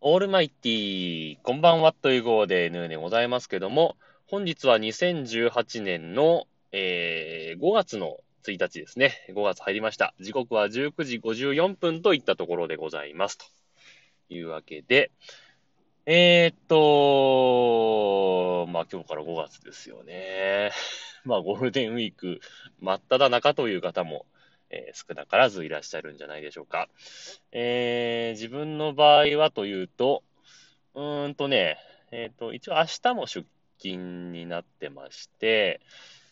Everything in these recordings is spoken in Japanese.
オールマイティー、こんばんはという号で N でございますけども、本日は2018年の、えー、5月の1日ですね。5月入りました。時刻は19時54分といったところでございます。というわけで、えー、っと、まあ今日から5月ですよね。まあゴールデンウィーク真っ只中という方も、えー、少なからずいらっしゃるんじゃないでしょうか。えー、自分の場合はというと、うーんとね、えっ、ー、と、一応明日も出勤になってまして、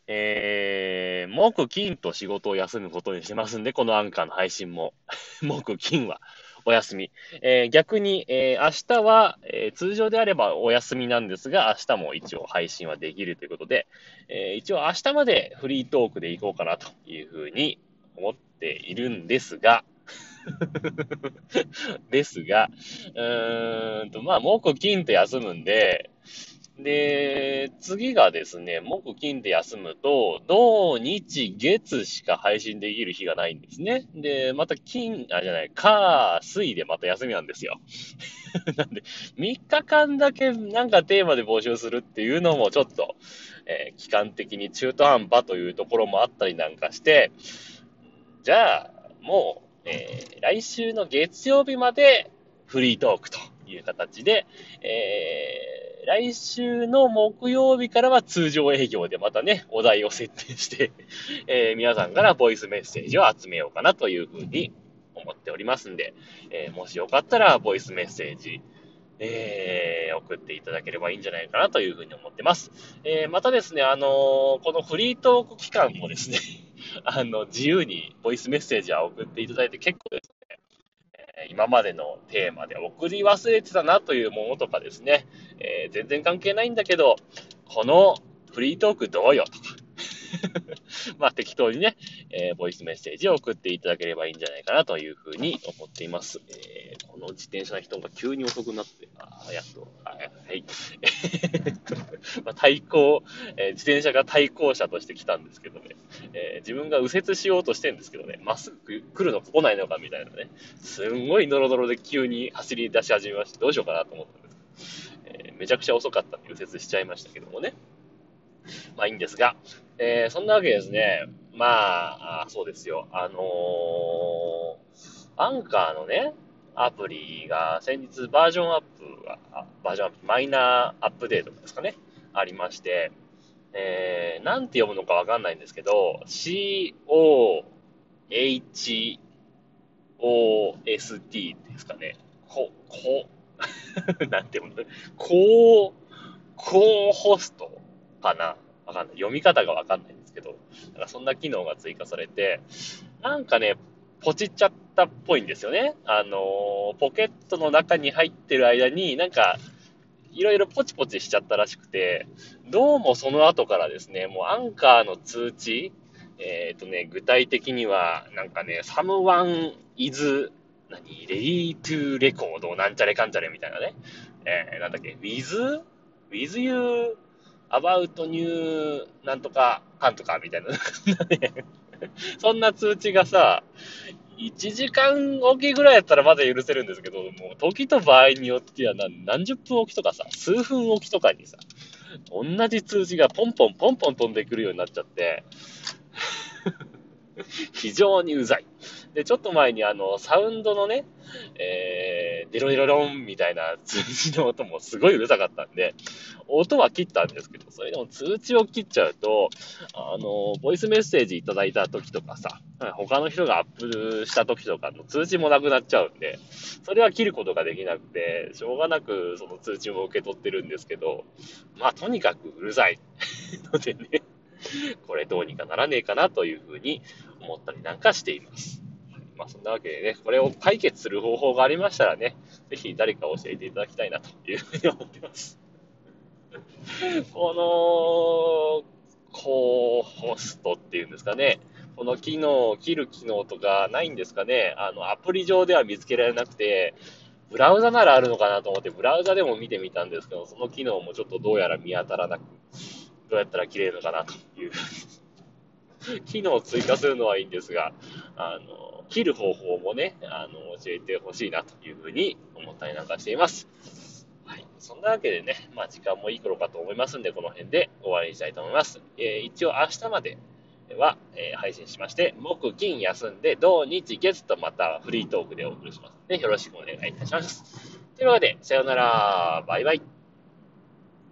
えー、木金と仕事を休むことにしてますんで、このアンカーの配信も。木金はお休み。えー、逆に、えー、明日は、えー、通常であればお休みなんですが、明日も一応配信はできるということで、え一応明日までフリートークでいこうかなというふうに思っているんですが、ですが、うーんと、まあ、木金と休むんで、で、次がですね、木金で休むと、土日月しか配信できる日がないんですね。で、また金、あ、じゃない、火、水でまた休みなんですよ。なんで、3日間だけなんかテーマで募集するっていうのもちょっと、えー、期間的に中途半端というところもあったりなんかして、じゃあ、もう、えー、来週の月曜日までフリートークという形で、えー、来週の木曜日からは通常営業でまたね、お題を設定して え、皆さんからボイスメッセージを集めようかなというふうに思っておりますんで、え、もしよかったらボイスメッセージ、えー、送っていただければいいんじゃないかなというふうに思ってます。えー、またですね、あのー、このフリートーク期間もですね あの、自由にボイスメッセージは送っていただいて結構ですね、え今までのテーマで送り忘れてたなというものとかですね、えー、全然関係ないんだけど、このフリートークどうよとか、まあ適当にね、えー、ボイスメッセージを送っていただければいいんじゃないかなというふうに思っています。えー、この自転車の人が急に遅くなって、あやっと、はい。はい、まあ、対向、えー、自転車が対向車として来たんですけどね、え自分が右折しようとしてるんですけどね、まっすぐ来るのか来ないのかみたいなね、すんごいノロノロで急に走り出し始めまして、どうしようかなと思ったんです。けど、えめちゃくちゃ遅かった。んで右折しちゃいましたけどもね。まあいいんですが、えー、そんなわけですね。まあ、あそうですよ。あのー、アンカーのね、アプリが先日バージョンアップが、バージョンアップ、マイナーアップデートですかね、ありまして、えー、なんて読むのかわかんないんですけど、C-O-H-O-S-T ですかね。こ、こ、なんて読むの？こう、コーホストかな？わかんない。読み方がわかんないんですけど、なんかそんな機能が追加されて、なんかね、ポチっちゃったっぽいんですよね。あのー、ポケットの中に入ってる間になんか、いろいろポチポチしちゃったらしくて、どうもその後からですね、もうアンカーの通知、えっ、ー、とね、具体的には、なんかね、someone is, 何、ready to record なんちゃれかんちゃれみたいなね、えー、なんだっけ、with, with you? About new? なんとかかんとかみたいな、そんな通知がさ、1時間おきぐらいやったらまだ許せるんですけど、もう時と場合によっては何何十分おきとかさ、数分おきとかにさ、同じ通知がポンポンポンポン飛んでくるようになっちゃって、非常にうざい。で、ちょっと前にあの、サウンドのね、えー、デロデロロンみたいな通知の音もすごいうるさかったんで、音は切ったんですけど、それでも通知を切っちゃうと、あの、ボイスメッセージいただいた時とかさ、他の人がアップした時とかの通知もなくなっちゃうんで、それは切ることができなくて、しょうがなくその通知も受け取ってるんですけど、まあとにかくうるさい のでね、これどうにかならねえかなというふうに思ったりなんかしています。まあそんなわけでね、これを解決する方法がありましたらね、ぜひ誰か教えていただきたいなというふうに思ってます。この、こう、ホストっていうんですかね。この機能、切る機能とかないんですかね。あの、アプリ上では見つけられなくて、ブラウザならあるのかなと思って、ブラウザでも見てみたんですけど、その機能もちょっとどうやら見当たらなく、どうやったら切れるのかなという 機能を追加するのはいいんですが、あの、切る方法もね、あの、教えてほしいなというふうに思ったりなんかしています。はい。そんなわけでね、まあ時間もいい頃かと思いますんで、この辺で終わりにしたいと思います。えー、一応明日までは、えー、配信しまして、木、金休んで、土、日、月とまたフリートークでお送りしますので、よろしくお願いいたします。というわけで、さようなら、バイバイ。